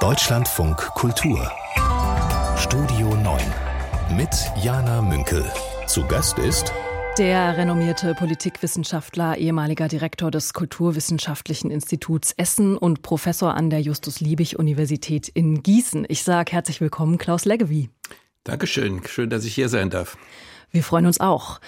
Deutschlandfunk Kultur Studio 9 mit Jana Münkel. Zu Gast ist der renommierte Politikwissenschaftler, ehemaliger Direktor des Kulturwissenschaftlichen Instituts Essen und Professor an der Justus-Liebig-Universität in Gießen. Ich sage herzlich willkommen, Klaus Leggevi. Dankeschön. Schön, dass ich hier sein darf. Wir freuen uns auch.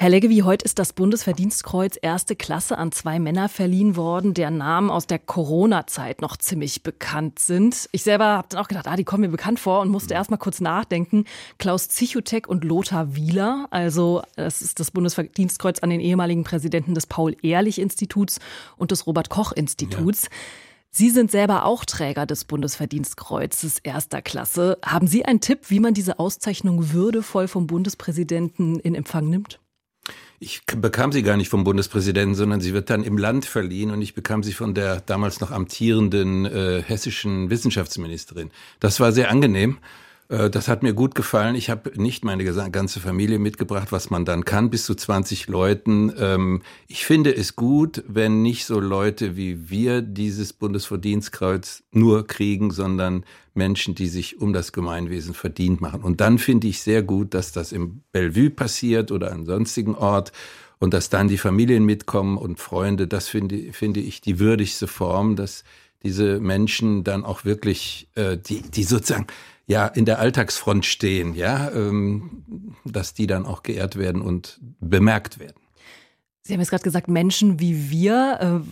Herr Leggevi, heute ist das Bundesverdienstkreuz erste Klasse an zwei Männer verliehen worden, deren Namen aus der Corona-Zeit noch ziemlich bekannt sind. Ich selber habe dann auch gedacht, ah, die kommen mir bekannt vor und musste erst mal kurz nachdenken. Klaus Zichutek und Lothar Wieler, also das ist das Bundesverdienstkreuz an den ehemaligen Präsidenten des Paul-Ehrlich-Instituts und des Robert-Koch-Instituts. Ja. Sie sind selber auch Träger des Bundesverdienstkreuzes erster Klasse. Haben Sie einen Tipp, wie man diese Auszeichnung würdevoll vom Bundespräsidenten in Empfang nimmt? Ich bekam sie gar nicht vom Bundespräsidenten, sondern sie wird dann im Land verliehen und ich bekam sie von der damals noch amtierenden äh, hessischen Wissenschaftsministerin. Das war sehr angenehm. Äh, das hat mir gut gefallen. Ich habe nicht meine ganze Familie mitgebracht, was man dann kann, bis zu 20 Leuten. Ähm, ich finde es gut, wenn nicht so Leute wie wir dieses Bundesverdienstkreuz nur kriegen, sondern Menschen, die sich um das Gemeinwesen verdient machen. Und dann finde ich sehr gut, dass das im Bellevue passiert oder an sonstigen Ort und dass dann die Familien mitkommen und Freunde. Das finde, finde ich die würdigste Form, dass diese Menschen dann auch wirklich, äh, die, die sozusagen ja in der Alltagsfront stehen, ja, ähm, dass die dann auch geehrt werden und bemerkt werden. Sie haben jetzt gerade gesagt, Menschen wie wir. Äh,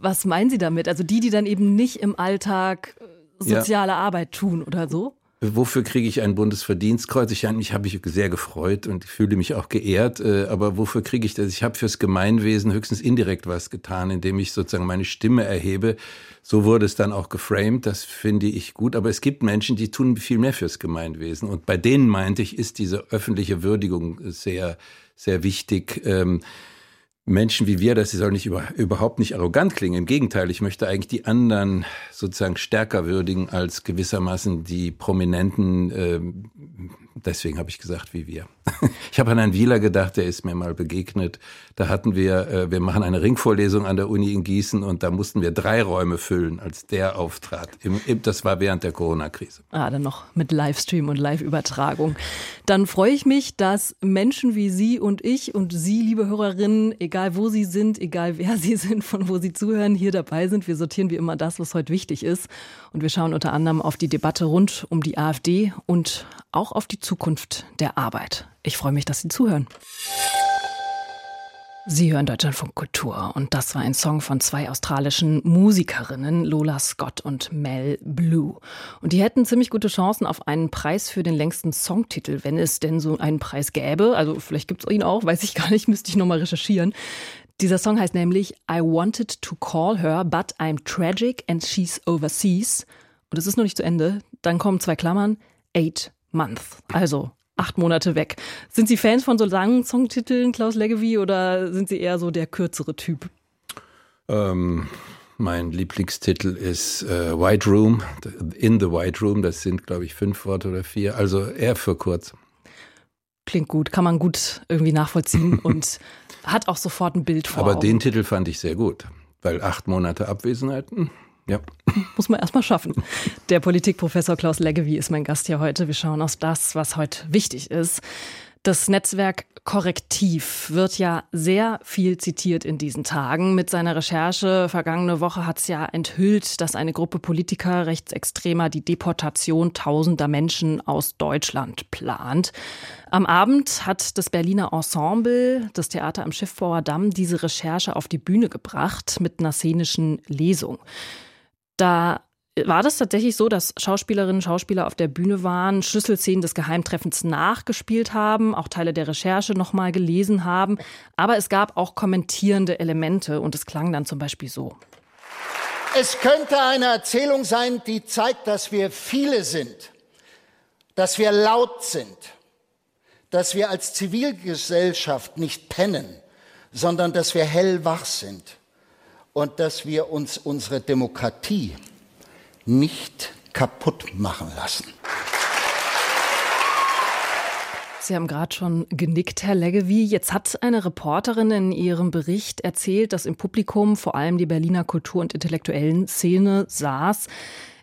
was meinen Sie damit? Also die, die dann eben nicht im Alltag äh, soziale ja. Arbeit tun oder so? Wofür kriege ich ein Bundesverdienstkreuz? Ich mich habe mich sehr gefreut und fühle mich auch geehrt. Äh, aber wofür kriege ich das? Ich habe fürs Gemeinwesen höchstens indirekt was getan, indem ich sozusagen meine Stimme erhebe. So wurde es dann auch geframed. Das finde ich gut. Aber es gibt Menschen, die tun viel mehr fürs Gemeinwesen. Und bei denen meinte ich, ist diese öffentliche Würdigung sehr, sehr wichtig. Ähm, Menschen wie wir, das soll nicht über, überhaupt nicht arrogant klingen. Im Gegenteil, ich möchte eigentlich die anderen sozusagen stärker würdigen als gewissermaßen die Prominenten. Äh, deswegen habe ich gesagt, wie wir. Ich habe an Herrn Wieler gedacht, der ist mir mal begegnet. Da hatten wir, äh, wir machen eine Ringvorlesung an der Uni in Gießen und da mussten wir drei Räume füllen, als der auftrat. das war während der Corona-Krise. Ah, dann noch mit Livestream und Live-Übertragung. Dann freue ich mich, dass Menschen wie Sie und ich und Sie, liebe Hörerinnen, egal wo Sie sind, egal wer Sie sind, von wo Sie zuhören, hier dabei sind. Wir sortieren wie immer das, was heute wichtig ist. Und wir schauen unter anderem auf die Debatte rund um die AfD und auch auf die Zukunft der Arbeit. Ich freue mich, dass Sie zuhören. Sie hören Deutschlandfunk Kultur und das war ein Song von zwei australischen Musikerinnen, Lola Scott und Mel Blue. Und die hätten ziemlich gute Chancen auf einen Preis für den längsten Songtitel, wenn es denn so einen Preis gäbe. Also vielleicht gibt es ihn auch, weiß ich gar nicht, müsste ich nochmal recherchieren. Dieser Song heißt nämlich I wanted to call her, but I'm tragic and she's overseas. Und es ist noch nicht zu Ende. Dann kommen zwei Klammern, eight months. Also acht Monate weg. Sind Sie Fans von so langen Songtiteln, Klaus Leggevi, oder sind Sie eher so der kürzere Typ? Ähm, mein Lieblingstitel ist äh, White Room, In the White Room. Das sind, glaube ich, fünf Worte oder vier. Also eher für kurz. Klingt gut, kann man gut irgendwie nachvollziehen und hat auch sofort ein Bild vor. Aber Augen. den Titel fand ich sehr gut, weil acht Monate Abwesenheit, hm, ja. Muss man erstmal schaffen. Der Politikprofessor Klaus Leggevi ist mein Gast hier heute. Wir schauen auf das, was heute wichtig ist. Das Netzwerk Korrektiv wird ja sehr viel zitiert in diesen Tagen. Mit seiner Recherche vergangene Woche hat es ja enthüllt, dass eine Gruppe Politiker Rechtsextremer die Deportation tausender Menschen aus Deutschland plant. Am Abend hat das Berliner Ensemble, das Theater am Schiffbauer Damm, diese Recherche auf die Bühne gebracht mit einer szenischen Lesung. Da war das tatsächlich so, dass Schauspielerinnen und Schauspieler auf der Bühne waren, Schlüsselszenen des Geheimtreffens nachgespielt haben, auch Teile der Recherche nochmal gelesen haben. Aber es gab auch kommentierende Elemente und es klang dann zum Beispiel so. Es könnte eine Erzählung sein, die zeigt, dass wir viele sind, dass wir laut sind, dass wir als Zivilgesellschaft nicht pennen, sondern dass wir hellwach sind und dass wir uns unsere Demokratie nicht kaputt machen lassen. Sie haben gerade schon genickt, Herr Leggevi. Jetzt hat eine Reporterin in ihrem Bericht erzählt, dass im Publikum vor allem die Berliner Kultur- und intellektuellen Szene saß.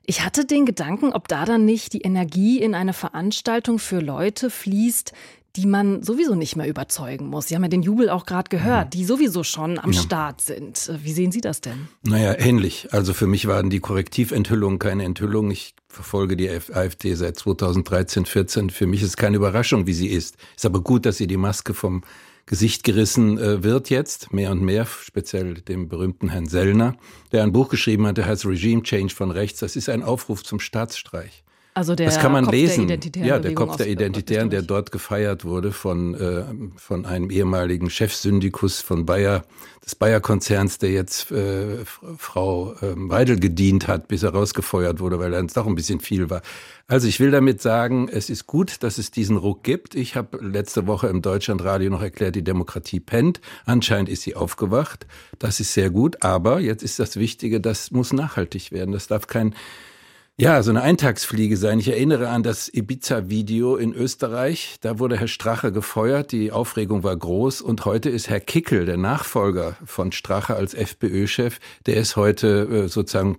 Ich hatte den Gedanken, ob da dann nicht die Energie in eine Veranstaltung für Leute fließt, die man sowieso nicht mehr überzeugen muss. Sie haben ja den Jubel auch gerade gehört, die sowieso schon am ja. Start sind. Wie sehen Sie das denn? Naja, ähnlich. Also für mich waren die Korrektiventhüllungen keine Enthüllung. Ich verfolge die AfD seit 2013, 14. Für mich ist keine Überraschung, wie sie ist. Ist aber gut, dass sie die Maske vom Gesicht gerissen äh, wird jetzt, mehr und mehr, speziell dem berühmten Herrn Sellner, der ein Buch geschrieben hat, der heißt Regime Change von rechts. Das ist ein Aufruf zum Staatsstreich. Also der das kann man Kopf lesen. Der ja, der Kopf der Identitären, der dort gefeiert wurde von, äh, von einem ehemaligen Chefsyndikus von Bayer, des Bayer-Konzerns, der jetzt äh, Frau äh, Weidel gedient hat, bis er rausgefeuert wurde, weil er uns doch ein bisschen viel war. Also ich will damit sagen, es ist gut, dass es diesen Ruck gibt. Ich habe letzte Woche im Deutschlandradio noch erklärt, die Demokratie pennt. Anscheinend ist sie aufgewacht. Das ist sehr gut. Aber jetzt ist das Wichtige, das muss nachhaltig werden. Das darf kein ja, so eine Eintagsfliege sein. Ich erinnere an das Ibiza-Video in Österreich. Da wurde Herr Strache gefeuert. Die Aufregung war groß. Und heute ist Herr Kickel, der Nachfolger von Strache als FPÖ-Chef, der ist heute äh, sozusagen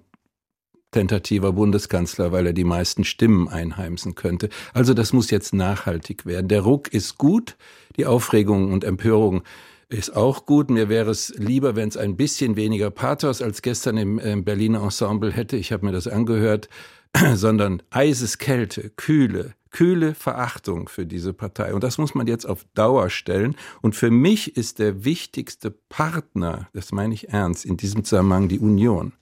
tentativer Bundeskanzler, weil er die meisten Stimmen einheimsen könnte. Also das muss jetzt nachhaltig werden. Der Ruck ist gut. Die Aufregung und Empörung ist auch gut. Mir wäre es lieber, wenn es ein bisschen weniger Pathos als gestern im, im Berliner Ensemble hätte. Ich habe mir das angehört, sondern Eiseskälte, Kühle, kühle Verachtung für diese Partei. Und das muss man jetzt auf Dauer stellen. Und für mich ist der wichtigste Partner, das meine ich ernst, in diesem Zusammenhang die Union.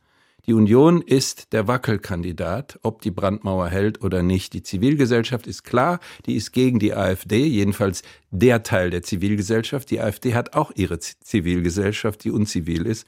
Die Union ist der Wackelkandidat, ob die Brandmauer hält oder nicht. Die Zivilgesellschaft ist klar, die ist gegen die AfD, jedenfalls der Teil der Zivilgesellschaft. Die AfD hat auch ihre Zivilgesellschaft, die unzivil ist.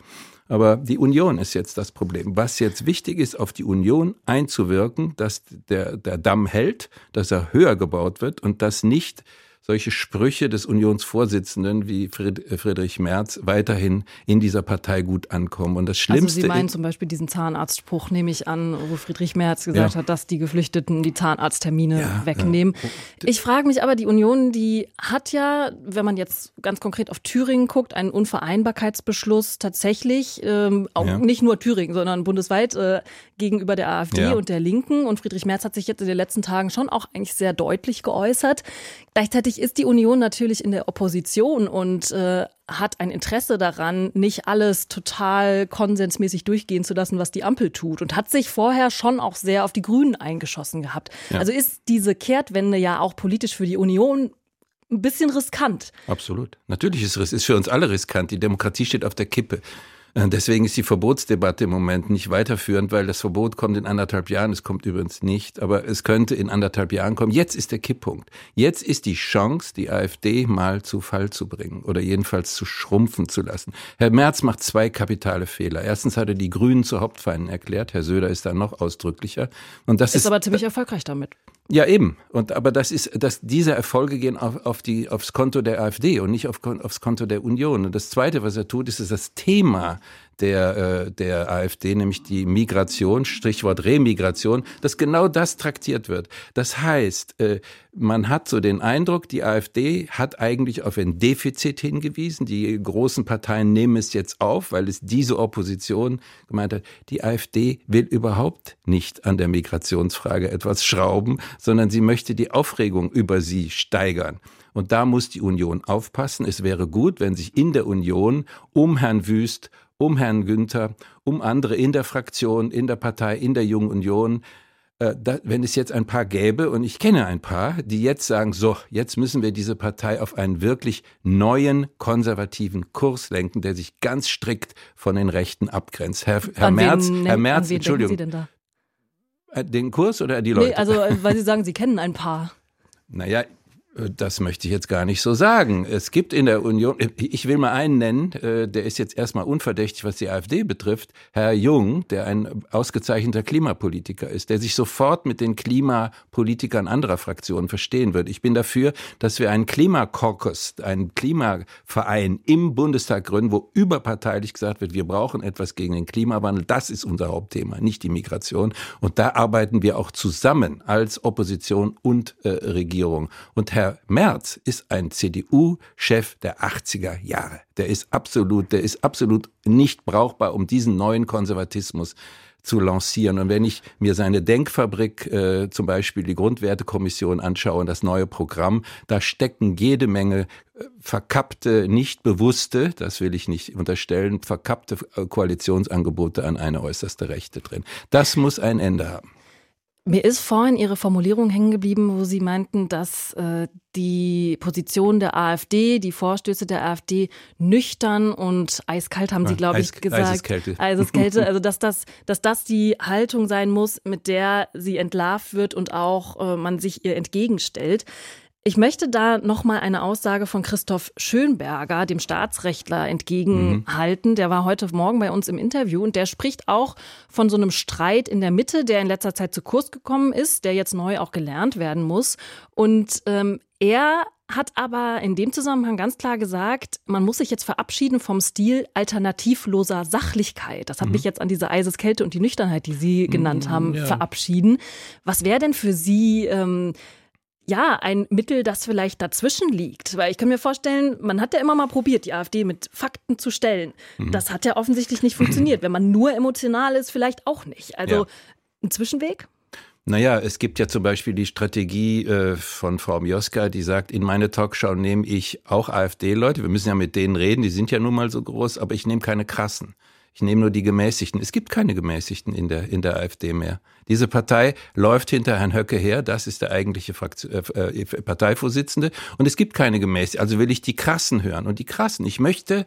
Aber die Union ist jetzt das Problem. Was jetzt wichtig ist, auf die Union einzuwirken, dass der, der Damm hält, dass er höher gebaut wird und dass nicht solche Sprüche des Unionsvorsitzenden wie äh, Friedrich Merz weiterhin in dieser Partei gut ankommen. Und das Schlimmste. Also Sie meinen zum Beispiel diesen Zahnarztspruch, nehme ich an, wo Friedrich Merz gesagt ja. hat, dass die Geflüchteten die Zahnarzttermine ja, wegnehmen. Ja. Ich frage mich aber, die Union, die hat ja, wenn man jetzt ganz konkret auf Thüringen guckt, einen Unvereinbarkeitsbeschluss tatsächlich, ähm, auch nicht nur Thüringen, sondern bundesweit äh, gegenüber der AfD und der Linken. Und Friedrich Merz hat sich jetzt in den letzten Tagen schon auch eigentlich sehr deutlich geäußert. Gleichzeitig ist die Union natürlich in der Opposition und äh, hat ein Interesse daran, nicht alles total konsensmäßig durchgehen zu lassen, was die Ampel tut und hat sich vorher schon auch sehr auf die Grünen eingeschossen gehabt. Ja. Also ist diese Kehrtwende ja auch politisch für die Union ein bisschen riskant. Absolut. Natürlich ist es ist für uns alle riskant. Die Demokratie steht auf der Kippe. Äh, deswegen ist die Verbotsdebatte im Moment nicht weiterführend, weil das Verbot kommt in anderthalb Jahren. Es kommt übrigens nicht, aber es könnte in anderthalb Jahren kommen. Jetzt ist der Kipppunkt. Jetzt ist die Chance, die AfD mal zu Fall zu bringen oder jedenfalls zu schrumpfen zu lassen. Herr Merz macht zwei kapitale Fehler. Erstens hat er die Grünen zu Hauptfeinden erklärt. Herr Söder ist da noch ausdrücklicher. Und das ist, ist aber ziemlich erfolgreich damit. Ja, eben. Und aber das ist, dass diese Erfolge gehen auf, auf die, aufs Konto der AfD und nicht auf, aufs Konto der Union. Und das Zweite, was er tut, ist, ist das Thema der, äh, der AfD, nämlich die Migration, Strichwort Remigration, dass genau das traktiert wird. Das heißt, äh, man hat so den Eindruck, die AfD hat eigentlich auf ein Defizit hingewiesen. Die großen Parteien nehmen es jetzt auf, weil es diese Opposition gemeint hat. Die AfD will überhaupt nicht an der Migrationsfrage etwas schrauben, sondern sie möchte die Aufregung über sie steigern. Und da muss die Union aufpassen. Es wäre gut, wenn sich in der Union um Herrn Wüst um Herrn Günther, um andere in der Fraktion, in der Partei, in der Jungen Union, äh, da, wenn es jetzt ein paar gäbe, und ich kenne ein paar, die jetzt sagen, so, jetzt müssen wir diese Partei auf einen wirklich neuen konservativen Kurs lenken, der sich ganz strikt von den Rechten abgrenzt. Herr, Herr Merz, wen, Herr Merz, Entschuldigung. Sie denn da? Äh, den Kurs oder die Leute? Nee, also, äh, weil Sie sagen, Sie kennen ein paar. Naja, das möchte ich jetzt gar nicht so sagen. Es gibt in der Union, ich will mal einen nennen, äh, der ist jetzt erstmal unverdächtig, was die AfD betrifft, Herr Jung, der ein ausgezeichneter Klimapolitiker ist, der sich sofort mit den Klimapolitikern anderer Fraktionen verstehen wird. Ich bin dafür, dass wir einen Klimakorkus, einen Klimaverein im Bundestag gründen, wo überparteilich gesagt wird, wir brauchen etwas gegen den Klimawandel. Das ist unser Hauptthema, nicht die Migration. Und da arbeiten wir auch zusammen als Opposition und äh, Regierung. Und Herr Herr Merz ist ein CDU-Chef der 80er Jahre. Der ist absolut, der ist absolut nicht brauchbar, um diesen neuen Konservatismus zu lancieren. Und wenn ich mir seine Denkfabrik, äh, zum Beispiel die Grundwertekommission anschaue und das neue Programm, da stecken jede Menge äh, verkappte, nicht bewusste, das will ich nicht unterstellen, verkappte äh, Koalitionsangebote an eine äußerste Rechte drin. Das muss ein Ende haben. Mir ist vorhin Ihre Formulierung hängen geblieben, wo Sie meinten, dass äh, die Position der AfD, die Vorstöße der AfD nüchtern und eiskalt, haben Sie, glaube ich, gesagt. Eiseskälte. Eiseskälte. Also, dass das, dass das die Haltung sein muss, mit der sie entlarvt wird und auch äh, man sich ihr entgegenstellt. Ich möchte da nochmal eine Aussage von Christoph Schönberger, dem Staatsrechtler, entgegenhalten. Mhm. Der war heute Morgen bei uns im Interview und der spricht auch von so einem Streit in der Mitte, der in letzter Zeit zu Kurs gekommen ist, der jetzt neu auch gelernt werden muss. Und ähm, er hat aber in dem Zusammenhang ganz klar gesagt, man muss sich jetzt verabschieden vom Stil alternativloser Sachlichkeit. Das hat mhm. mich jetzt an diese Eiseskälte und die Nüchternheit, die Sie genannt mhm, haben, ja. verabschieden. Was wäre denn für Sie ähm, ja, ein Mittel, das vielleicht dazwischen liegt. Weil ich kann mir vorstellen, man hat ja immer mal probiert, die AfD mit Fakten zu stellen. Mhm. Das hat ja offensichtlich nicht funktioniert. Wenn man nur emotional ist, vielleicht auch nicht. Also ja. ein Zwischenweg? Naja, es gibt ja zum Beispiel die Strategie äh, von Frau Mioska, die sagt, in meine Talkshow nehme ich auch AfD-Leute. Wir müssen ja mit denen reden, die sind ja nun mal so groß, aber ich nehme keine krassen. Ich nehme nur die Gemäßigten. Es gibt keine Gemäßigten in der, in der AfD mehr. Diese Partei läuft hinter Herrn Höcke her. Das ist der eigentliche Fraktion, äh, äh, Parteivorsitzende. Und es gibt keine Gemäßigten. Also will ich die Krassen hören. Und die Krassen. Ich möchte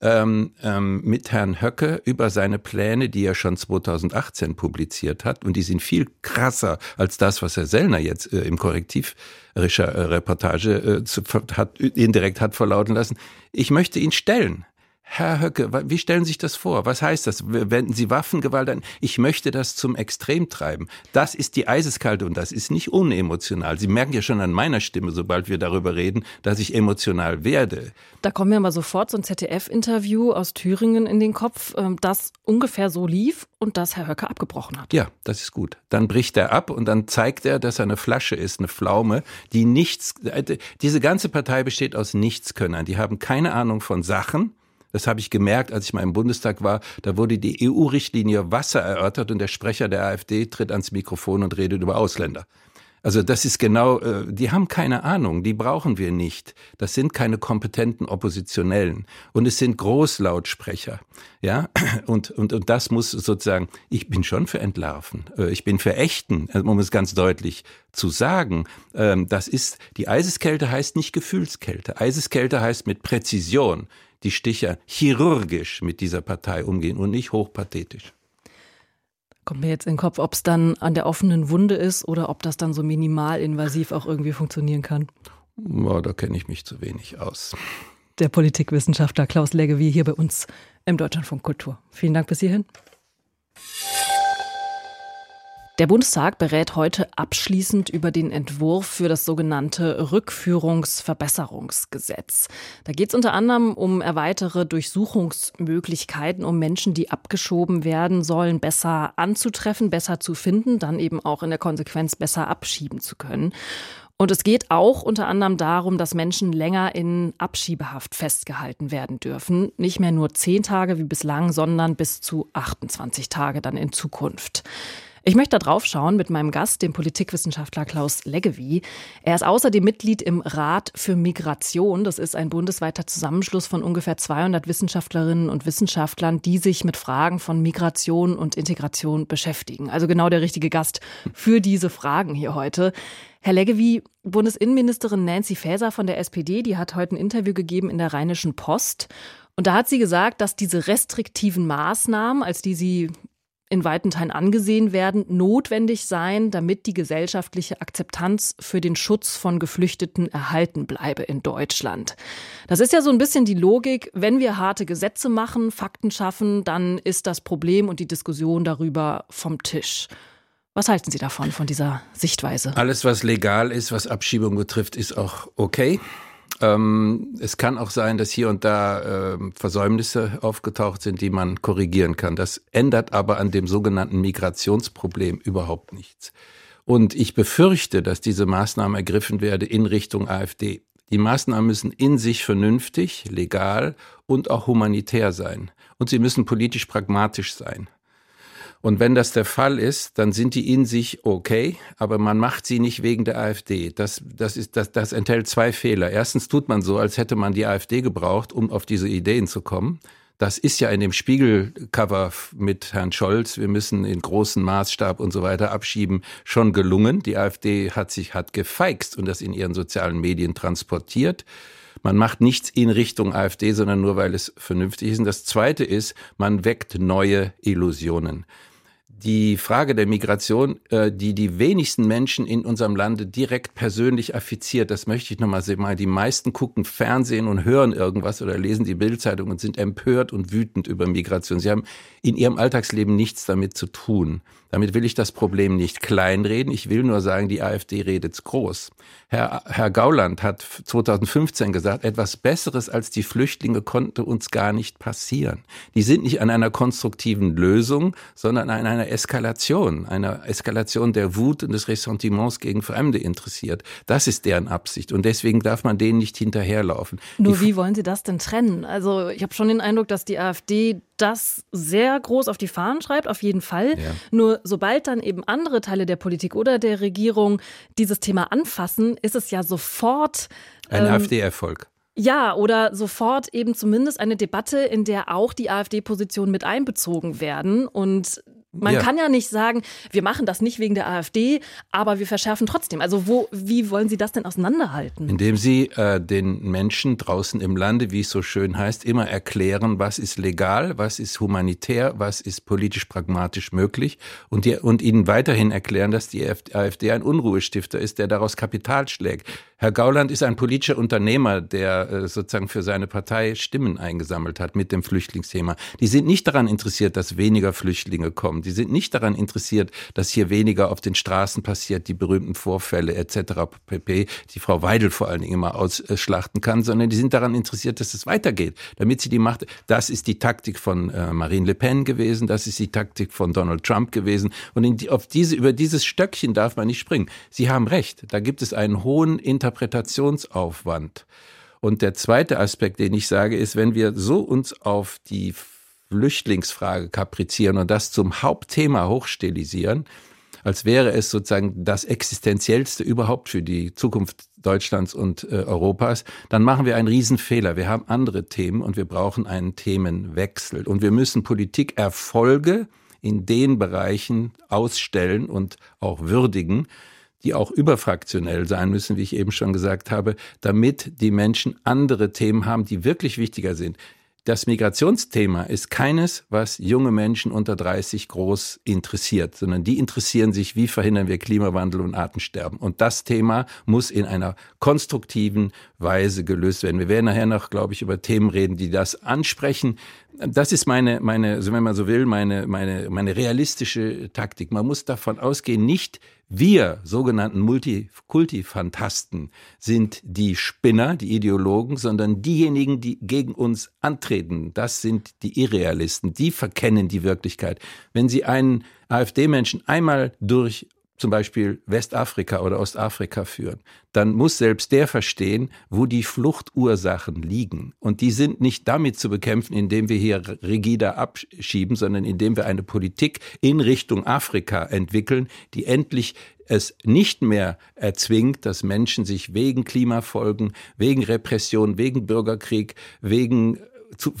ähm, ähm, mit Herrn Höcke über seine Pläne, die er schon 2018 publiziert hat, und die sind viel krasser als das, was Herr Sellner jetzt äh, im Korrektivreportage äh, zu, hat, indirekt hat verlauten lassen. Ich möchte ihn stellen. Herr Höcke, wie stellen Sie sich das vor? Was heißt das? Wenden Sie Waffengewalt an? Ich möchte das zum Extrem treiben. Das ist die Eiseskalte und das ist nicht unemotional. Sie merken ja schon an meiner Stimme, sobald wir darüber reden, dass ich emotional werde. Da kommen mir mal sofort so ein ZDF-Interview aus Thüringen in den Kopf, ähm, das ungefähr so lief und das Herr Höcke abgebrochen hat. Ja, das ist gut. Dann bricht er ab und dann zeigt er, dass er eine Flasche ist, eine Pflaume, die nichts, äh, diese ganze Partei besteht aus Nichtskönnern. Die haben keine Ahnung von Sachen das habe ich gemerkt, als ich mal im Bundestag war. Da wurde die EU-Richtlinie Wasser erörtert und der Sprecher der AfD tritt ans Mikrofon und redet über Ausländer. Also das ist genau, äh, die haben keine Ahnung, die brauchen wir nicht. Das sind keine kompetenten Oppositionellen und es sind Großlautsprecher, ja. Und und und das muss sozusagen. Ich bin schon für Entlarven, äh, ich bin für Echten, also um es ganz deutlich zu sagen. Ähm, das ist die Eiseskälte heißt nicht Gefühlskälte. Eiseskälte heißt mit Präzision die Sticher chirurgisch mit dieser Partei umgehen und nicht hochpathetisch. Kommt mir jetzt in den Kopf, ob es dann an der offenen Wunde ist oder ob das dann so minimalinvasiv auch irgendwie funktionieren kann. Ja, da kenne ich mich zu wenig aus. Der Politikwissenschaftler Klaus Leggewie hier bei uns im Deutschlandfunk Kultur. Vielen Dank bis hierhin. Der Bundestag berät heute abschließend über den Entwurf für das sogenannte Rückführungsverbesserungsgesetz. Da geht es unter anderem um erweitere Durchsuchungsmöglichkeiten, um Menschen, die abgeschoben werden sollen, besser anzutreffen, besser zu finden, dann eben auch in der Konsequenz besser abschieben zu können. Und es geht auch unter anderem darum, dass Menschen länger in Abschiebehaft festgehalten werden dürfen. Nicht mehr nur zehn Tage wie bislang, sondern bis zu 28 Tage dann in Zukunft. Ich möchte da drauf schauen mit meinem Gast, dem Politikwissenschaftler Klaus Leggevi. Er ist außerdem Mitglied im Rat für Migration. Das ist ein bundesweiter Zusammenschluss von ungefähr 200 Wissenschaftlerinnen und Wissenschaftlern, die sich mit Fragen von Migration und Integration beschäftigen. Also genau der richtige Gast für diese Fragen hier heute. Herr Leggevi, Bundesinnenministerin Nancy Faeser von der SPD, die hat heute ein Interview gegeben in der Rheinischen Post. Und da hat sie gesagt, dass diese restriktiven Maßnahmen, als die sie in weiten Teilen angesehen werden, notwendig sein, damit die gesellschaftliche Akzeptanz für den Schutz von Geflüchteten erhalten bleibe in Deutschland. Das ist ja so ein bisschen die Logik, wenn wir harte Gesetze machen, Fakten schaffen, dann ist das Problem und die Diskussion darüber vom Tisch. Was halten Sie davon, von dieser Sichtweise? Alles, was legal ist, was Abschiebung betrifft, ist auch okay. Ähm, es kann auch sein, dass hier und da äh, Versäumnisse aufgetaucht sind, die man korrigieren kann. Das ändert aber an dem sogenannten Migrationsproblem überhaupt nichts. Und ich befürchte, dass diese Maßnahmen ergriffen werden in Richtung AfD. Die Maßnahmen müssen in sich vernünftig, legal und auch humanitär sein. Und sie müssen politisch pragmatisch sein. Und wenn das der Fall ist, dann sind die in sich okay, aber man macht sie nicht wegen der AfD. Das, das, ist, das, das enthält zwei Fehler. Erstens tut man so, als hätte man die AfD gebraucht, um auf diese Ideen zu kommen. Das ist ja in dem Spiegelcover mit Herrn Scholz, wir müssen in großen Maßstab und so weiter abschieben, schon gelungen. Die AfD hat sich, hat gefeixt und das in ihren sozialen Medien transportiert. Man macht nichts in Richtung AfD, sondern nur, weil es vernünftig ist. Und das Zweite ist, man weckt neue Illusionen die Frage der Migration, äh, die die wenigsten Menschen in unserem Lande direkt persönlich affiziert, das möchte ich nochmal sehen. Die meisten gucken Fernsehen und hören irgendwas oder lesen die Bildzeitung und sind empört und wütend über Migration. Sie haben in ihrem Alltagsleben nichts damit zu tun. Damit will ich das Problem nicht kleinreden. Ich will nur sagen, die AfD redet groß. Herr, Herr Gauland hat 2015 gesagt, etwas Besseres als die Flüchtlinge konnte uns gar nicht passieren. Die sind nicht an einer konstruktiven Lösung, sondern an einer Eskalation, einer Eskalation der Wut und des Ressentiments gegen Fremde interessiert. Das ist deren Absicht und deswegen darf man denen nicht hinterherlaufen. Nur die wie wollen Sie das denn trennen? Also ich habe schon den Eindruck, dass die AfD das sehr groß auf die Fahnen schreibt, auf jeden Fall. Ja. Nur sobald dann eben andere Teile der Politik oder der Regierung dieses Thema anfassen, ist es ja sofort ein ähm, AfD-Erfolg. Ja, oder sofort eben zumindest eine Debatte, in der auch die AfD-Positionen mit einbezogen werden. Und man ja. kann ja nicht sagen, wir machen das nicht wegen der AfD, aber wir verschärfen trotzdem. Also wo, wie wollen Sie das denn auseinanderhalten? Indem Sie äh, den Menschen draußen im Lande, wie es so schön heißt, immer erklären, was ist legal, was ist humanitär, was ist politisch pragmatisch möglich und, die, und ihnen weiterhin erklären, dass die AfD ein Unruhestifter ist, der daraus Kapital schlägt. Herr Gauland ist ein politischer Unternehmer, der äh, sozusagen für seine Partei Stimmen eingesammelt hat mit dem Flüchtlingsthema. Die sind nicht daran interessiert, dass weniger Flüchtlinge kommen. Die sind nicht daran interessiert, dass hier weniger auf den Straßen passiert, die berühmten Vorfälle etc. pp, die Frau Weidel vor allen Dingen immer ausschlachten kann, sondern die sind daran interessiert, dass es weitergeht, damit sie die Macht. Das ist die Taktik von äh, Marine Le Pen gewesen, das ist die Taktik von Donald Trump gewesen. Und die, auf diese, über dieses Stöckchen darf man nicht springen. Sie haben recht. Da gibt es einen hohen Inter Interpretationsaufwand. Und der zweite Aspekt, den ich sage, ist, wenn wir so uns auf die Flüchtlingsfrage kaprizieren und das zum Hauptthema hochstilisieren, als wäre es sozusagen das existenziellste überhaupt für die Zukunft Deutschlands und äh, Europas, dann machen wir einen Riesenfehler. Wir haben andere Themen und wir brauchen einen Themenwechsel. Und wir müssen Politikerfolge in den Bereichen ausstellen und auch würdigen, die auch überfraktionell sein müssen, wie ich eben schon gesagt habe, damit die Menschen andere Themen haben, die wirklich wichtiger sind. Das Migrationsthema ist keines, was junge Menschen unter 30 groß interessiert, sondern die interessieren sich, wie verhindern wir Klimawandel und Artensterben. Und das Thema muss in einer konstruktiven Weise gelöst werden. Wir werden nachher noch, glaube ich, über Themen reden, die das ansprechen. Das ist meine, meine, wenn man so will, meine, meine, meine realistische Taktik. Man muss davon ausgehen, nicht wir sogenannten Multikulti-Fantasten sind die Spinner, die Ideologen, sondern diejenigen, die gegen uns antreten. Das sind die Irrealisten. Die verkennen die Wirklichkeit. Wenn Sie einen AfD-Menschen einmal durch zum Beispiel Westafrika oder Ostafrika führen, dann muss selbst der verstehen, wo die Fluchtursachen liegen. Und die sind nicht damit zu bekämpfen, indem wir hier rigida abschieben, sondern indem wir eine Politik in Richtung Afrika entwickeln, die endlich es nicht mehr erzwingt, dass Menschen sich wegen Klimafolgen, wegen Repression, wegen Bürgerkrieg, wegen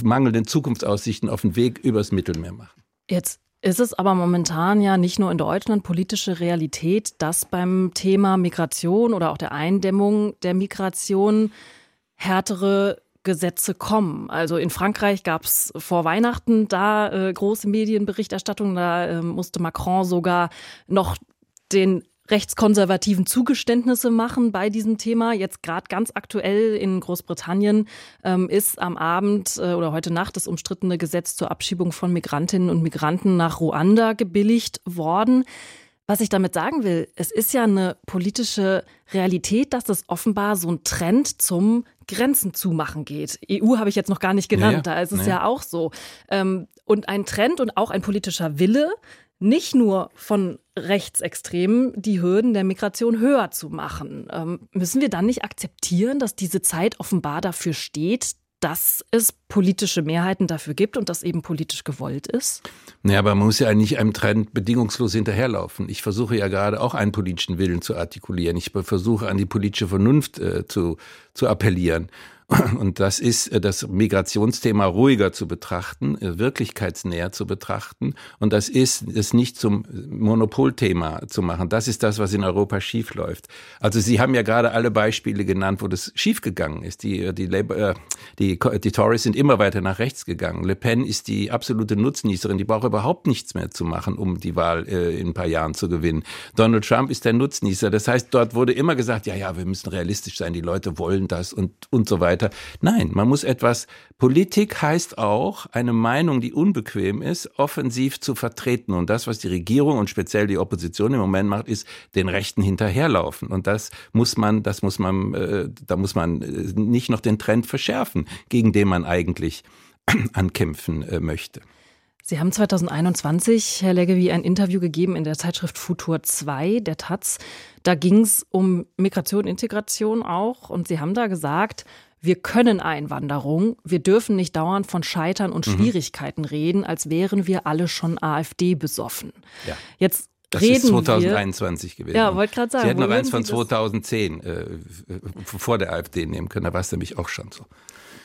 mangelnden Zukunftsaussichten auf den Weg übers Mittelmeer machen. Jetzt ist es aber momentan ja nicht nur in Deutschland politische Realität, dass beim Thema Migration oder auch der Eindämmung der Migration härtere Gesetze kommen. Also in Frankreich gab es vor Weihnachten da äh, große Medienberichterstattung. Da äh, musste Macron sogar noch den rechtskonservativen Zugeständnisse machen bei diesem Thema. Jetzt gerade ganz aktuell in Großbritannien ähm, ist am Abend äh, oder heute Nacht das umstrittene Gesetz zur Abschiebung von Migrantinnen und Migranten nach Ruanda gebilligt worden. Was ich damit sagen will, es ist ja eine politische Realität, dass es offenbar so ein Trend zum Grenzen zumachen geht. EU habe ich jetzt noch gar nicht genannt, naja, da ist es naja. ja auch so. Ähm, und ein Trend und auch ein politischer Wille, nicht nur von Rechtsextremen die Hürden der Migration höher zu machen. Ähm, müssen wir dann nicht akzeptieren, dass diese Zeit offenbar dafür steht, dass es politische Mehrheiten dafür gibt und das eben politisch gewollt ist? Naja, aber man muss ja nicht einem Trend bedingungslos hinterherlaufen. Ich versuche ja gerade auch einen politischen Willen zu artikulieren. Ich versuche an die politische Vernunft äh, zu, zu appellieren. Und das ist äh, das Migrationsthema ruhiger zu betrachten, äh, wirklichkeitsnäher zu betrachten. Und das ist es nicht zum Monopolthema zu machen. Das ist das, was in Europa schiefläuft. Also Sie haben ja gerade alle Beispiele genannt, wo das schiefgegangen ist. Die, äh, die, Labour, die, die Tories immer weiter nach rechts gegangen. Le Pen ist die absolute Nutznießerin. Die braucht überhaupt nichts mehr zu machen, um die Wahl in ein paar Jahren zu gewinnen. Donald Trump ist der Nutznießer. Das heißt, dort wurde immer gesagt, ja, ja, wir müssen realistisch sein. Die Leute wollen das und, und so weiter. Nein, man muss etwas, Politik heißt auch, eine Meinung, die unbequem ist, offensiv zu vertreten. Und das, was die Regierung und speziell die Opposition im Moment macht, ist den Rechten hinterherlaufen. Und das muss man, das muss man, äh, da muss man äh, nicht noch den Trend verschärfen, gegen den man eigentlich ankämpfen äh, möchte. Sie haben 2021, Herr Leggevi, ein Interview gegeben in der Zeitschrift Futur 2 der Taz. Da ging es um Migration Integration auch. Und Sie haben da gesagt, wir können Einwanderung, wir dürfen nicht dauernd von Scheitern und mhm. Schwierigkeiten reden, als wären wir alle schon AfD besoffen. Ja. Jetzt das reden ist 2021 wir, gewesen. Ja, wollte gerade sagen. Sie hätten noch eins von 2010 äh, vor der AfD nehmen können, da war es nämlich auch schon so.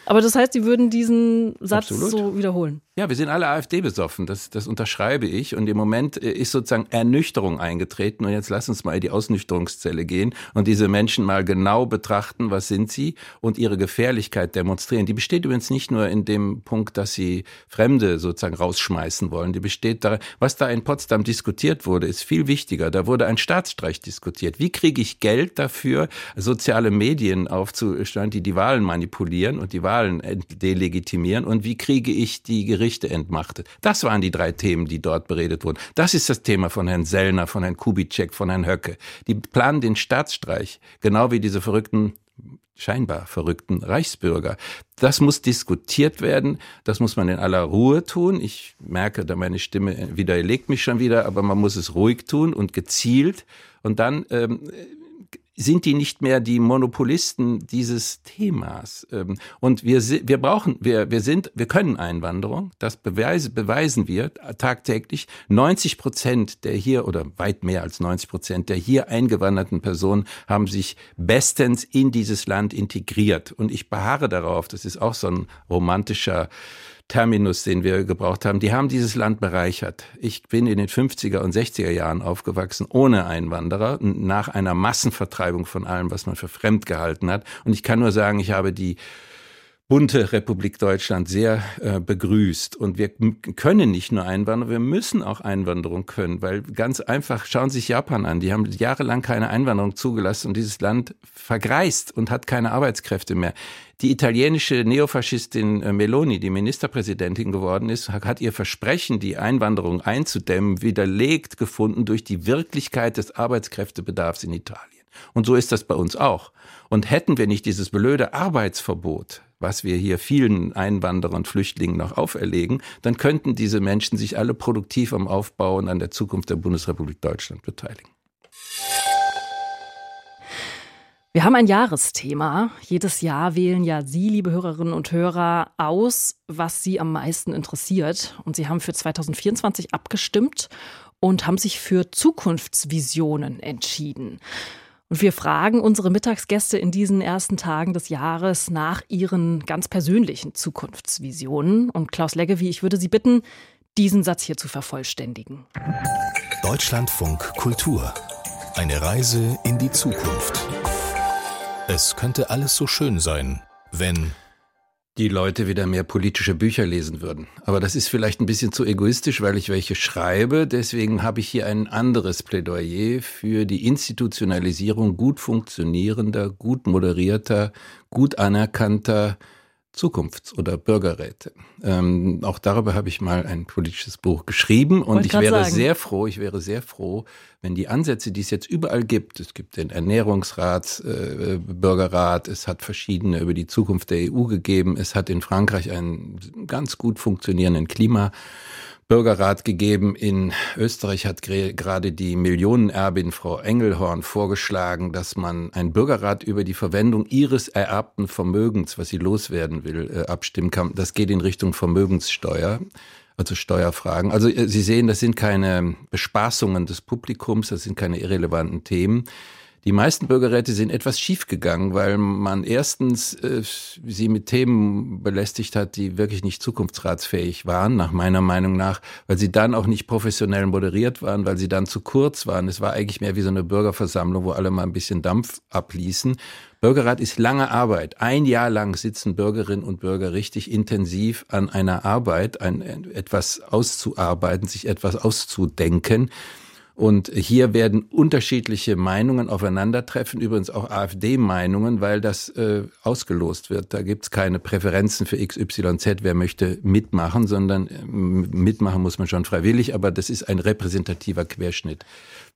Aber das heißt, Sie würden diesen Satz Absolut. so wiederholen? Ja, wir sind alle AfD besoffen, das, das unterschreibe ich. Und im Moment äh, ist sozusagen Ernüchterung eingetreten. Und jetzt lass uns mal in die Ausnüchterungszelle gehen und diese Menschen mal genau betrachten, was sind sie und ihre Gefährlichkeit demonstrieren. Die besteht übrigens nicht nur in dem Punkt, dass sie Fremde sozusagen rausschmeißen wollen. Die besteht darin, was da in Potsdam diskutiert wurde, ist viel wichtiger. Da wurde ein Staatsstreich diskutiert. Wie kriege ich Geld dafür, soziale Medien aufzustellen, die die Wahlen manipulieren und die Wahlen delegitimieren? Und wie kriege ich die Gerichte entmachtet. Das waren die drei Themen, die dort beredet wurden. Das ist das Thema von Herrn Sellner, von Herrn Kubitschek, von Herrn Höcke. Die planen den Staatsstreich, genau wie diese verrückten scheinbar verrückten Reichsbürger. Das muss diskutiert werden, das muss man in aller Ruhe tun. Ich merke, da meine Stimme widerlegt mich schon wieder, aber man muss es ruhig tun und gezielt. Und dann ähm, sind die nicht mehr die Monopolisten dieses Themas. Ähm, und wir, wir brauchen, wir, wir sind, wir können Einwanderung. Das beweise, beweisen wir tagtäglich. 90 Prozent der hier oder weit mehr als 90 Prozent der hier eingewanderten Personen haben sich bestens in dieses Land integriert. Und ich beharre darauf, das ist auch so ein romantischer Terminus, den wir gebraucht haben, die haben dieses Land bereichert. Ich bin in den 50er und 60er Jahren aufgewachsen ohne Einwanderer, nach einer Massenvertreibung von allem, was man für fremd gehalten hat. Und ich kann nur sagen, ich habe die bunte Republik Deutschland sehr äh, begrüßt. Und wir können nicht nur Einwanderung, wir müssen auch Einwanderung können, weil ganz einfach, schauen Sie sich Japan an, die haben jahrelang keine Einwanderung zugelassen und dieses Land vergreist und hat keine Arbeitskräfte mehr. Die italienische Neofaschistin äh, Meloni, die Ministerpräsidentin geworden ist, hat ihr Versprechen, die Einwanderung einzudämmen, widerlegt gefunden durch die Wirklichkeit des Arbeitskräftebedarfs in Italien. Und so ist das bei uns auch. Und hätten wir nicht dieses blöde Arbeitsverbot, was wir hier vielen Einwanderern und Flüchtlingen noch auferlegen, dann könnten diese Menschen sich alle produktiv am Aufbau und an der Zukunft der Bundesrepublik Deutschland beteiligen. Wir haben ein Jahresthema. Jedes Jahr wählen ja Sie, liebe Hörerinnen und Hörer, aus, was Sie am meisten interessiert. Und Sie haben für 2024 abgestimmt und haben sich für Zukunftsvisionen entschieden. Und wir fragen unsere Mittagsgäste in diesen ersten Tagen des Jahres nach ihren ganz persönlichen Zukunftsvisionen. Und Klaus Leggevi, ich würde Sie bitten, diesen Satz hier zu vervollständigen. Deutschlandfunk Kultur. Eine Reise in die Zukunft. Es könnte alles so schön sein, wenn die Leute wieder mehr politische Bücher lesen würden. Aber das ist vielleicht ein bisschen zu egoistisch, weil ich welche schreibe. Deswegen habe ich hier ein anderes Plädoyer für die Institutionalisierung gut funktionierender, gut moderierter, gut anerkannter Zukunfts- oder Bürgerräte. Ähm, auch darüber habe ich mal ein politisches Buch geschrieben und ich wäre sagen. sehr froh, ich wäre sehr froh, wenn die Ansätze, die es jetzt überall gibt, es gibt den Ernährungsrat, äh, Bürgerrat, es hat verschiedene über die Zukunft der EU gegeben, es hat in Frankreich einen ganz gut funktionierenden Klima Bürgerrat gegeben. In Österreich hat gerade die Millionenerbin Frau Engelhorn vorgeschlagen, dass man einen Bürgerrat über die Verwendung ihres ererbten Vermögens, was sie loswerden will, äh, abstimmen kann. Das geht in Richtung Vermögenssteuer also Steuerfragen. Also äh, Sie sehen, das sind keine Bespaßungen des Publikums, das sind keine irrelevanten Themen. Die meisten Bürgerräte sind etwas schiefgegangen, weil man erstens äh, sie mit Themen belästigt hat, die wirklich nicht zukunftsratsfähig waren, nach meiner Meinung nach, weil sie dann auch nicht professionell moderiert waren, weil sie dann zu kurz waren. Es war eigentlich mehr wie so eine Bürgerversammlung, wo alle mal ein bisschen Dampf abließen. Bürgerrat ist lange Arbeit. Ein Jahr lang sitzen Bürgerinnen und Bürger richtig intensiv an einer Arbeit, ein, etwas auszuarbeiten, sich etwas auszudenken. Und hier werden unterschiedliche Meinungen aufeinandertreffen, übrigens auch AfD-Meinungen, weil das äh, ausgelost wird. Da gibt es keine Präferenzen für XYZ, wer möchte mitmachen, sondern äh, mitmachen muss man schon freiwillig, aber das ist ein repräsentativer Querschnitt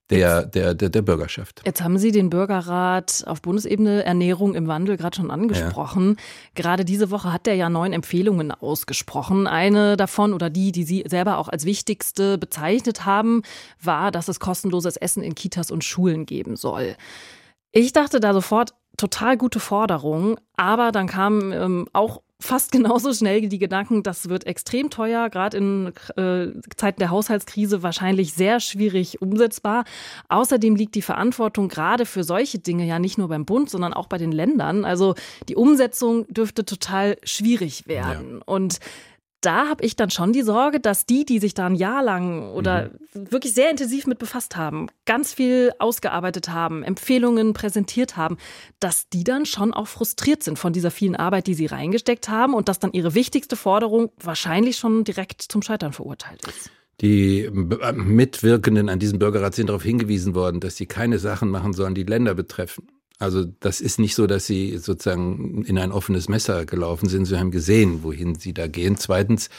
der, der, der, der Bürgerschaft. Jetzt haben Sie den Bürgerrat auf Bundesebene Ernährung im Wandel gerade schon angesprochen. Ja. Gerade diese Woche hat der ja neun Empfehlungen ausgesprochen. Eine davon oder die, die Sie selber auch als wichtigste bezeichnet haben, war, dass es kostenloses Essen in Kitas und Schulen geben soll. Ich dachte da sofort, total gute Forderung, aber dann kam ähm, auch fast genauso schnell die Gedanken, das wird extrem teuer, gerade in äh, Zeiten der Haushaltskrise wahrscheinlich sehr schwierig umsetzbar. Außerdem liegt die Verantwortung gerade für solche Dinge ja nicht nur beim Bund, sondern auch bei den Ländern. Also die Umsetzung dürfte total schwierig werden. Ja. Und da habe ich dann schon die Sorge, dass die, die sich da ein Jahr lang oder mhm. wirklich sehr intensiv mit befasst haben, ganz viel ausgearbeitet haben, Empfehlungen präsentiert haben, dass die dann schon auch frustriert sind von dieser vielen Arbeit, die sie reingesteckt haben und dass dann ihre wichtigste Forderung wahrscheinlich schon direkt zum Scheitern verurteilt ist. Die Mitwirkenden an diesem Bürgerrat sind darauf hingewiesen worden, dass sie keine Sachen machen sollen, die Länder betreffen. Also das ist nicht so, dass sie sozusagen in ein offenes Messer gelaufen sind. Sie haben gesehen, wohin sie da gehen. Zweitens,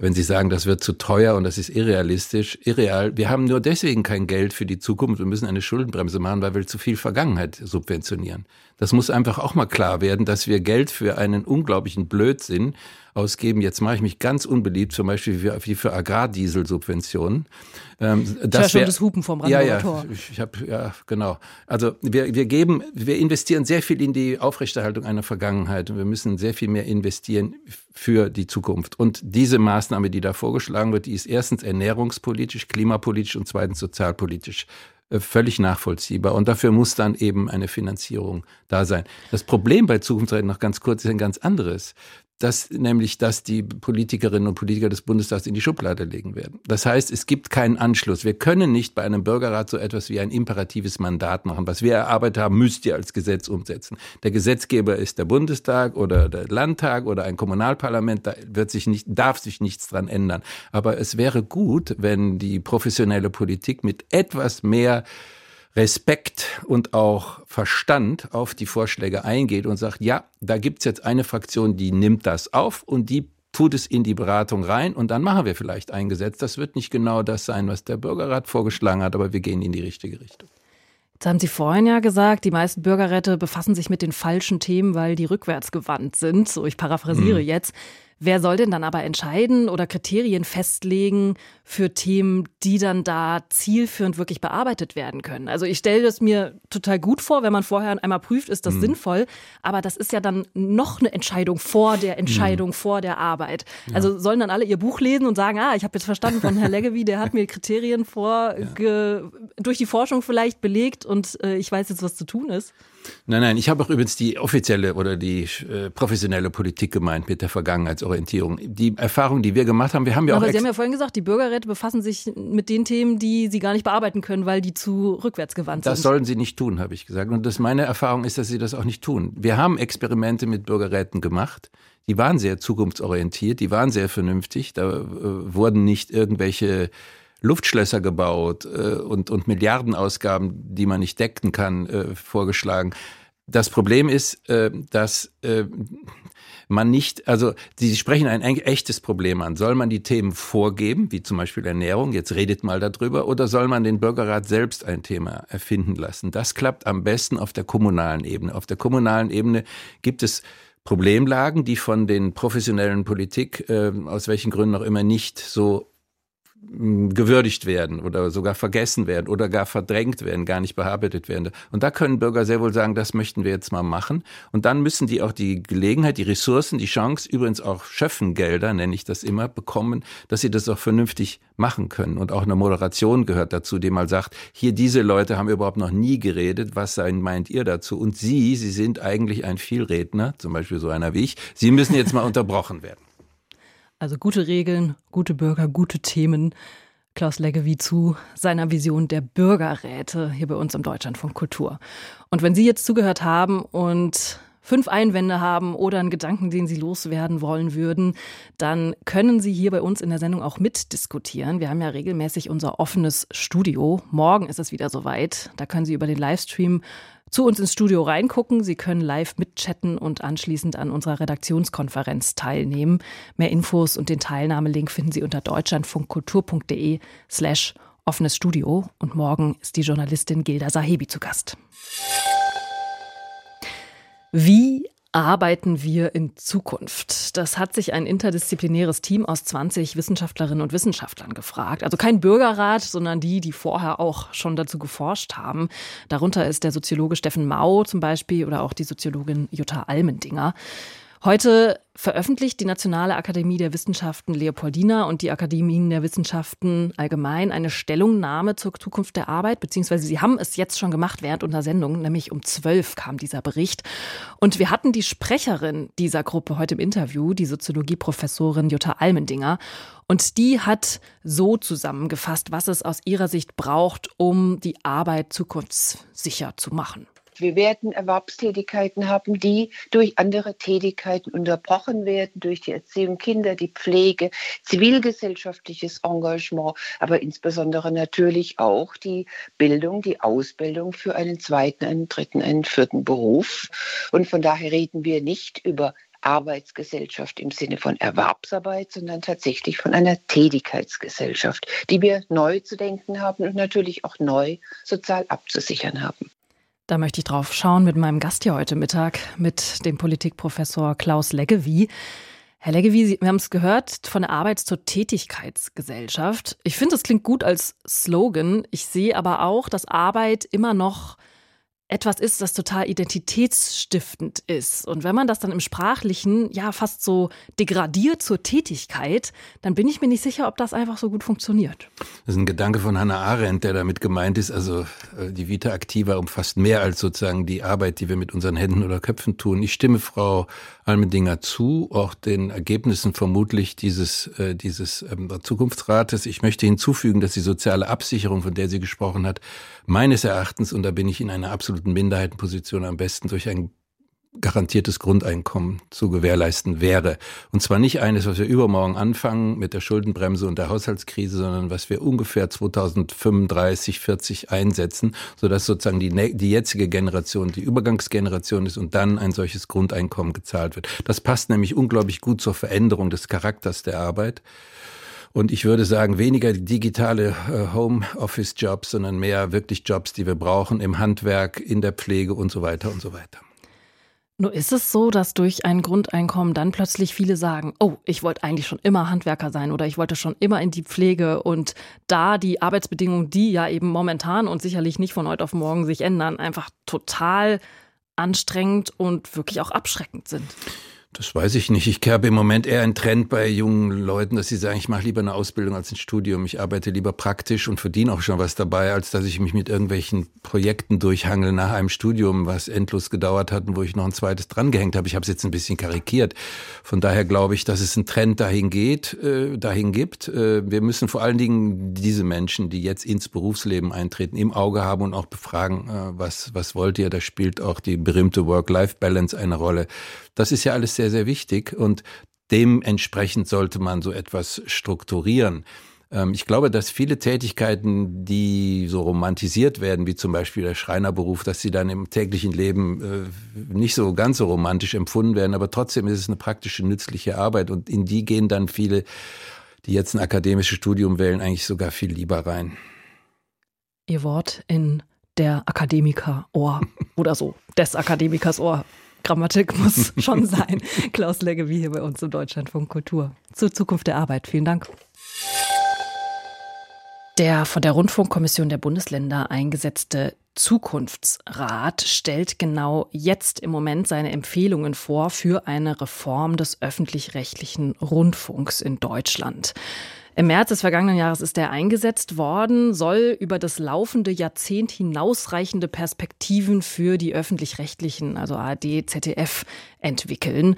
wenn Sie sagen, das wird zu teuer und das ist irrealistisch, irreal. Wir haben nur deswegen kein Geld für die Zukunft. Wir müssen eine Schuldenbremse machen, weil wir zu viel Vergangenheit subventionieren. Das muss einfach auch mal klar werden, dass wir Geld für einen unglaublichen Blödsinn ausgeben. Jetzt mache ich mich ganz unbeliebt, zum Beispiel für, wie für Agrardieselsubventionen. Ähm, das ja schon das Hupen vom Rand Ja, ja, ich, ich habe ja genau. Also wir, wir geben, wir investieren sehr viel in die Aufrechterhaltung einer Vergangenheit und wir müssen sehr viel mehr investieren für die Zukunft. Und diese Maßnahme, die da vorgeschlagen wird, die ist erstens ernährungspolitisch, klimapolitisch und zweitens sozialpolitisch äh, völlig nachvollziehbar. Und dafür muss dann eben eine Finanzierung da sein. Das Problem bei Zukunftsrechten noch ganz kurz ist ein ganz anderes dass nämlich dass die Politikerinnen und Politiker des Bundestags in die Schublade legen werden. Das heißt, es gibt keinen Anschluss. Wir können nicht bei einem Bürgerrat so etwas wie ein imperatives Mandat machen. Was wir erarbeitet haben, müsst ihr als Gesetz umsetzen. Der Gesetzgeber ist der Bundestag oder der Landtag oder ein Kommunalparlament. Da wird sich nicht, darf sich nichts dran ändern. Aber es wäre gut, wenn die professionelle Politik mit etwas mehr Respekt und auch Verstand auf die Vorschläge eingeht und sagt, ja, da gibt's jetzt eine Fraktion, die nimmt das auf und die tut es in die Beratung rein und dann machen wir vielleicht ein Gesetz. Das wird nicht genau das sein, was der Bürgerrat vorgeschlagen hat, aber wir gehen in die richtige Richtung. Jetzt haben Sie vorhin ja gesagt, die meisten Bürgerräte befassen sich mit den falschen Themen, weil die rückwärtsgewandt sind. So, ich paraphrasiere mhm. jetzt. Wer soll denn dann aber entscheiden oder Kriterien festlegen für Themen, die dann da zielführend wirklich bearbeitet werden können? Also ich stelle das mir total gut vor, wenn man vorher einmal prüft, ist das mhm. sinnvoll, aber das ist ja dann noch eine Entscheidung vor der Entscheidung, mhm. vor der Arbeit. Ja. Also sollen dann alle ihr Buch lesen und sagen, ah, ich habe jetzt verstanden von Herrn Leggevi, der hat mir Kriterien vor, ja. durch die Forschung vielleicht belegt und äh, ich weiß jetzt, was zu tun ist? Nein, nein, ich habe auch übrigens die offizielle oder die äh, professionelle Politik gemeint mit der Vergangenheitsorientierung. Die Erfahrung, die wir gemacht haben, wir haben ja Aber auch. Sie haben ja vorhin gesagt, die Bürgerräte befassen sich mit den Themen, die sie gar nicht bearbeiten können, weil die zu rückwärtsgewandt sind. Das sollen sie nicht tun, habe ich gesagt. Und das meine Erfahrung ist, dass sie das auch nicht tun. Wir haben Experimente mit Bürgerräten gemacht. Die waren sehr zukunftsorientiert, die waren sehr vernünftig. Da äh, wurden nicht irgendwelche Luftschlösser gebaut äh, und, und Milliardenausgaben, die man nicht decken kann, äh, vorgeschlagen. Das Problem ist, äh, dass äh, man nicht, also Sie sprechen ein echtes Problem an. Soll man die Themen vorgeben, wie zum Beispiel Ernährung, jetzt redet mal darüber, oder soll man den Bürgerrat selbst ein Thema erfinden lassen? Das klappt am besten auf der kommunalen Ebene. Auf der kommunalen Ebene gibt es Problemlagen, die von den professionellen Politik, äh, aus welchen Gründen auch immer, nicht so gewürdigt werden oder sogar vergessen werden oder gar verdrängt werden, gar nicht bearbeitet werden. Und da können Bürger sehr wohl sagen, das möchten wir jetzt mal machen. Und dann müssen die auch die Gelegenheit, die Ressourcen, die Chance, übrigens auch Schöffengelder, nenne ich das immer, bekommen, dass sie das auch vernünftig machen können. Und auch eine Moderation gehört dazu, die mal sagt, hier diese Leute haben überhaupt noch nie geredet, was meint ihr dazu? Und Sie, Sie sind eigentlich ein Vielredner, zum Beispiel so einer wie ich, Sie müssen jetzt mal unterbrochen werden. Also gute Regeln, gute Bürger, gute Themen. Klaus Leggewie zu seiner Vision der Bürgerräte hier bei uns im Deutschlandfunk Kultur. Und wenn Sie jetzt zugehört haben und fünf Einwände haben oder einen Gedanken, den Sie loswerden wollen würden, dann können Sie hier bei uns in der Sendung auch mitdiskutieren. Wir haben ja regelmäßig unser offenes Studio. Morgen ist es wieder soweit. Da können Sie über den Livestream zu uns ins Studio reingucken. Sie können live mitchatten und anschließend an unserer Redaktionskonferenz teilnehmen. Mehr Infos und den Teilnahmelink finden Sie unter deutschlandfunkkultur.de slash offenes Studio. Und morgen ist die Journalistin Gilda Sahebi zu Gast. Wie arbeiten wir in Zukunft? Das hat sich ein interdisziplinäres Team aus 20 Wissenschaftlerinnen und Wissenschaftlern gefragt. Also kein Bürgerrat, sondern die, die vorher auch schon dazu geforscht haben. Darunter ist der Soziologe Steffen Mau zum Beispiel oder auch die Soziologin Jutta Almendinger. Heute veröffentlicht die Nationale Akademie der Wissenschaften Leopoldina und die Akademien der Wissenschaften allgemein eine Stellungnahme zur Zukunft der Arbeit, beziehungsweise sie haben es jetzt schon gemacht während unserer Sendung, nämlich um zwölf kam dieser Bericht. Und wir hatten die Sprecherin dieser Gruppe heute im Interview, die Soziologieprofessorin Jutta Almendinger. Und die hat so zusammengefasst, was es aus ihrer Sicht braucht, um die Arbeit zukunftssicher zu machen. Wir werden Erwerbstätigkeiten haben, die durch andere Tätigkeiten unterbrochen werden, durch die Erziehung Kinder, die Pflege, zivilgesellschaftliches Engagement, aber insbesondere natürlich auch die Bildung, die Ausbildung für einen zweiten, einen dritten, einen vierten Beruf. Und von daher reden wir nicht über Arbeitsgesellschaft im Sinne von Erwerbsarbeit, sondern tatsächlich von einer Tätigkeitsgesellschaft, die wir neu zu denken haben und natürlich auch neu sozial abzusichern haben. Da möchte ich drauf schauen mit meinem Gast hier heute Mittag, mit dem Politikprofessor Klaus Leggewie. Herr Leggewie, wir haben es gehört, von der Arbeits- zur Tätigkeitsgesellschaft. Ich finde, das klingt gut als Slogan. Ich sehe aber auch, dass Arbeit immer noch etwas ist, das total identitätsstiftend ist. Und wenn man das dann im Sprachlichen ja fast so degradiert zur Tätigkeit, dann bin ich mir nicht sicher, ob das einfach so gut funktioniert. Das ist ein Gedanke von Hannah Arendt, der damit gemeint ist. Also äh, die Vita Activa umfasst mehr als sozusagen die Arbeit, die wir mit unseren Händen oder Köpfen tun. Ich stimme Frau Almendinger zu, auch den Ergebnissen vermutlich dieses, äh, dieses ähm, Zukunftsrates. Ich möchte hinzufügen, dass die soziale Absicherung, von der sie gesprochen hat, meines Erachtens, und da bin ich in einer absoluten Minderheitenposition, am besten durch ein garantiertes Grundeinkommen zu gewährleisten wäre. Und zwar nicht eines, was wir übermorgen anfangen mit der Schuldenbremse und der Haushaltskrise, sondern was wir ungefähr 2035, 40 einsetzen, sodass sozusagen die, die jetzige Generation die Übergangsgeneration ist und dann ein solches Grundeinkommen gezahlt wird. Das passt nämlich unglaublich gut zur Veränderung des Charakters der Arbeit. Und ich würde sagen, weniger digitale äh, Home-Office-Jobs, sondern mehr wirklich Jobs, die wir brauchen im Handwerk, in der Pflege und so weiter und so weiter. Nur ist es so, dass durch ein Grundeinkommen dann plötzlich viele sagen, oh, ich wollte eigentlich schon immer Handwerker sein oder ich wollte schon immer in die Pflege und da die Arbeitsbedingungen, die ja eben momentan und sicherlich nicht von heute auf morgen sich ändern, einfach total anstrengend und wirklich auch abschreckend sind. Das weiß ich nicht. Ich habe im Moment eher einen Trend bei jungen Leuten, dass sie sagen, ich mache lieber eine Ausbildung als ein Studium. Ich arbeite lieber praktisch und verdiene auch schon was dabei, als dass ich mich mit irgendwelchen Projekten durchhangel nach einem Studium, was endlos gedauert hat und wo ich noch ein zweites drangehängt habe. Ich habe es jetzt ein bisschen karikiert. Von daher glaube ich, dass es einen Trend dahin geht, äh, dahin gibt. Äh, wir müssen vor allen Dingen diese Menschen, die jetzt ins Berufsleben eintreten, im Auge haben und auch befragen, äh, was, was wollt ihr? Da spielt auch die berühmte Work-Life-Balance eine Rolle. Das ist ja alles sehr, sehr wichtig und dementsprechend sollte man so etwas strukturieren. Ähm, ich glaube, dass viele Tätigkeiten, die so romantisiert werden, wie zum Beispiel der Schreinerberuf, dass sie dann im täglichen Leben äh, nicht so ganz so romantisch empfunden werden, aber trotzdem ist es eine praktische, nützliche Arbeit und in die gehen dann viele, die jetzt ein akademisches Studium wählen, eigentlich sogar viel lieber rein. Ihr Wort in der Akademiker Ohr oder so, des Akademikers Ohr. Grammatik muss schon sein. Klaus Legge, wie hier bei uns im Deutschlandfunk Kultur. Zur Zukunft der Arbeit. Vielen Dank. Der von der Rundfunkkommission der Bundesländer eingesetzte Zukunftsrat stellt genau jetzt im Moment seine Empfehlungen vor für eine Reform des öffentlich-rechtlichen Rundfunks in Deutschland. Im März des vergangenen Jahres ist er eingesetzt worden, soll über das laufende Jahrzehnt hinausreichende Perspektiven für die öffentlich-rechtlichen, also ARD, ZDF, entwickeln.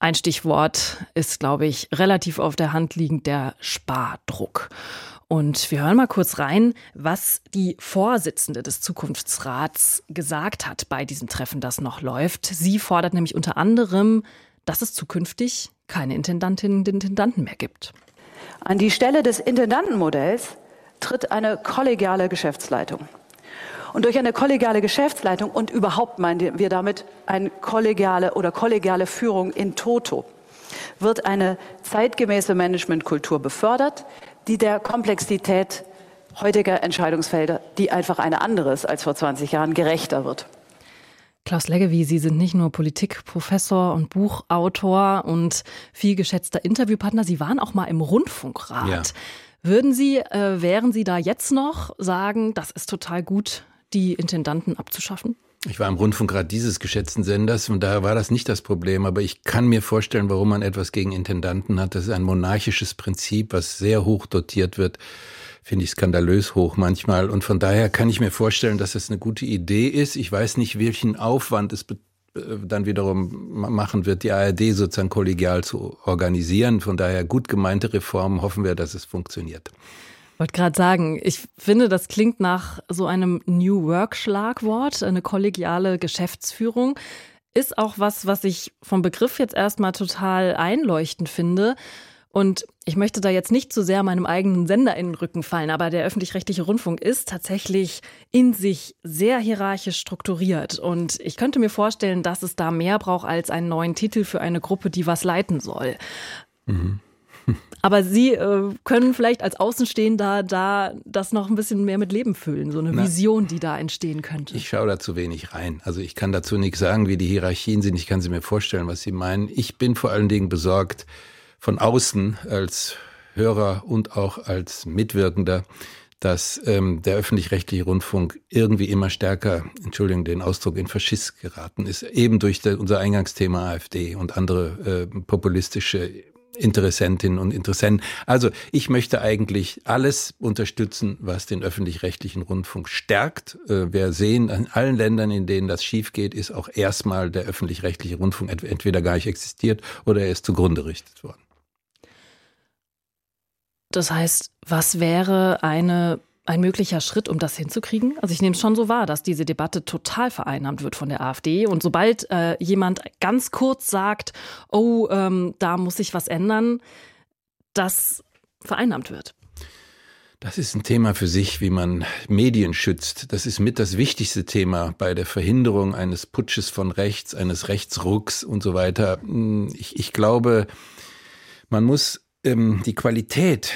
Ein Stichwort ist, glaube ich, relativ auf der Hand liegend der Spardruck. Und wir hören mal kurz rein, was die Vorsitzende des Zukunftsrats gesagt hat bei diesem Treffen, das noch läuft. Sie fordert nämlich unter anderem, dass es zukünftig keine Intendantinnen und Intendanten mehr gibt. An die Stelle des Intendantenmodells tritt eine kollegiale Geschäftsleitung. Und durch eine kollegiale Geschäftsleitung und überhaupt meinen wir damit eine kollegiale oder kollegiale Führung in Toto wird eine zeitgemäße Managementkultur befördert, die der Komplexität heutiger Entscheidungsfelder, die einfach eine andere ist als vor 20 Jahren, gerechter wird. Klaus Leggevi, Sie sind nicht nur Politikprofessor und Buchautor und viel geschätzter Interviewpartner, Sie waren auch mal im Rundfunkrat. Ja. Würden Sie, äh, wären Sie da jetzt noch sagen, das ist total gut, die Intendanten abzuschaffen? Ich war im Rundfunkrat dieses geschätzten Senders und daher war das nicht das Problem. Aber ich kann mir vorstellen, warum man etwas gegen Intendanten hat. Das ist ein monarchisches Prinzip, was sehr hoch dotiert wird. Finde ich skandalös hoch manchmal. Und von daher kann ich mir vorstellen, dass das eine gute Idee ist. Ich weiß nicht, welchen Aufwand es äh, dann wiederum machen wird, die ARD sozusagen kollegial zu organisieren. Von daher gut gemeinte Reformen hoffen wir, dass es funktioniert wollte gerade sagen, ich finde, das klingt nach so einem New Work-Schlagwort, eine kollegiale Geschäftsführung. Ist auch was, was ich vom Begriff jetzt erstmal total einleuchtend finde. Und ich möchte da jetzt nicht zu sehr meinem eigenen Sender in den Rücken fallen, aber der öffentlich-rechtliche Rundfunk ist tatsächlich in sich sehr hierarchisch strukturiert. Und ich könnte mir vorstellen, dass es da mehr braucht als einen neuen Titel für eine Gruppe, die was leiten soll. Mhm. Aber Sie äh, können vielleicht als Außenstehender da das noch ein bisschen mehr mit Leben füllen, so eine Na, Vision, die da entstehen könnte. Ich schaue da zu wenig rein. Also ich kann dazu nichts sagen, wie die Hierarchien sind. Ich kann sie mir vorstellen, was Sie meinen. Ich bin vor allen Dingen besorgt von außen als Hörer und auch als Mitwirkender, dass ähm, der öffentlich-rechtliche Rundfunk irgendwie immer stärker, Entschuldigung den Ausdruck, in Faschist geraten ist, eben durch der, unser Eingangsthema AfD und andere äh, populistische Interessentinnen und Interessenten. Also ich möchte eigentlich alles unterstützen, was den öffentlich-rechtlichen Rundfunk stärkt. Äh, wir sehen, in allen Ländern, in denen das schief geht, ist auch erstmal der öffentlich-rechtliche Rundfunk entweder gar nicht existiert oder er ist zugrunde gerichtet worden. Das heißt, was wäre eine ein möglicher Schritt, um das hinzukriegen? Also ich nehme es schon so wahr, dass diese Debatte total vereinnahmt wird von der AfD. Und sobald äh, jemand ganz kurz sagt, oh, ähm, da muss sich was ändern, das vereinnahmt wird. Das ist ein Thema für sich, wie man Medien schützt. Das ist mit das wichtigste Thema bei der Verhinderung eines Putsches von rechts, eines Rechtsrucks und so weiter. Hm, ich, ich glaube, man muss ähm, die Qualität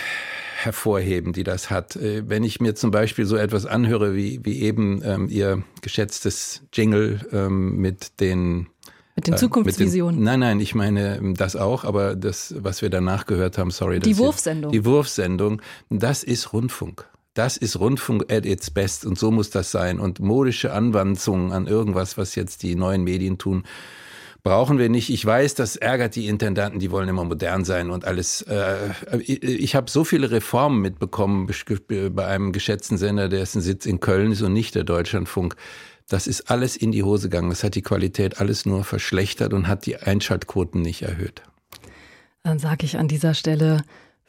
hervorheben, die das hat. Äh, wenn ich mir zum Beispiel so etwas anhöre, wie, wie eben ähm, Ihr geschätztes Jingle ähm, mit den mit den Zukunftsvisionen. Äh, mit den, nein, nein, ich meine ähm, das auch, aber das, was wir danach gehört haben, sorry. Die Wurfsendung. die Wurfsendung, das ist Rundfunk. Das ist Rundfunk at its best und so muss das sein. Und modische Anwandlungen an irgendwas, was jetzt die neuen Medien tun, brauchen wir nicht. Ich weiß, das ärgert die Intendanten, die wollen immer modern sein und alles. Äh, ich habe so viele Reformen mitbekommen bei einem geschätzten Sender, dessen Sitz in Köln ist und nicht der Deutschlandfunk. Das ist alles in die Hose gegangen. Das hat die Qualität alles nur verschlechtert und hat die Einschaltquoten nicht erhöht. Dann sage ich an dieser Stelle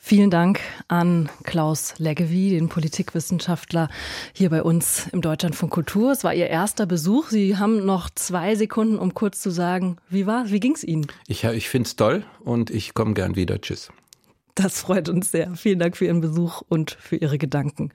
Vielen Dank an Klaus Leggevi, den Politikwissenschaftler hier bei uns im Deutschlandfunk Kultur. Es war Ihr erster Besuch. Sie haben noch zwei Sekunden, um kurz zu sagen, wie war, wie ging es Ihnen? Ich, ich finde es toll und ich komme gern wieder. Tschüss. Das freut uns sehr. Vielen Dank für Ihren Besuch und für Ihre Gedanken.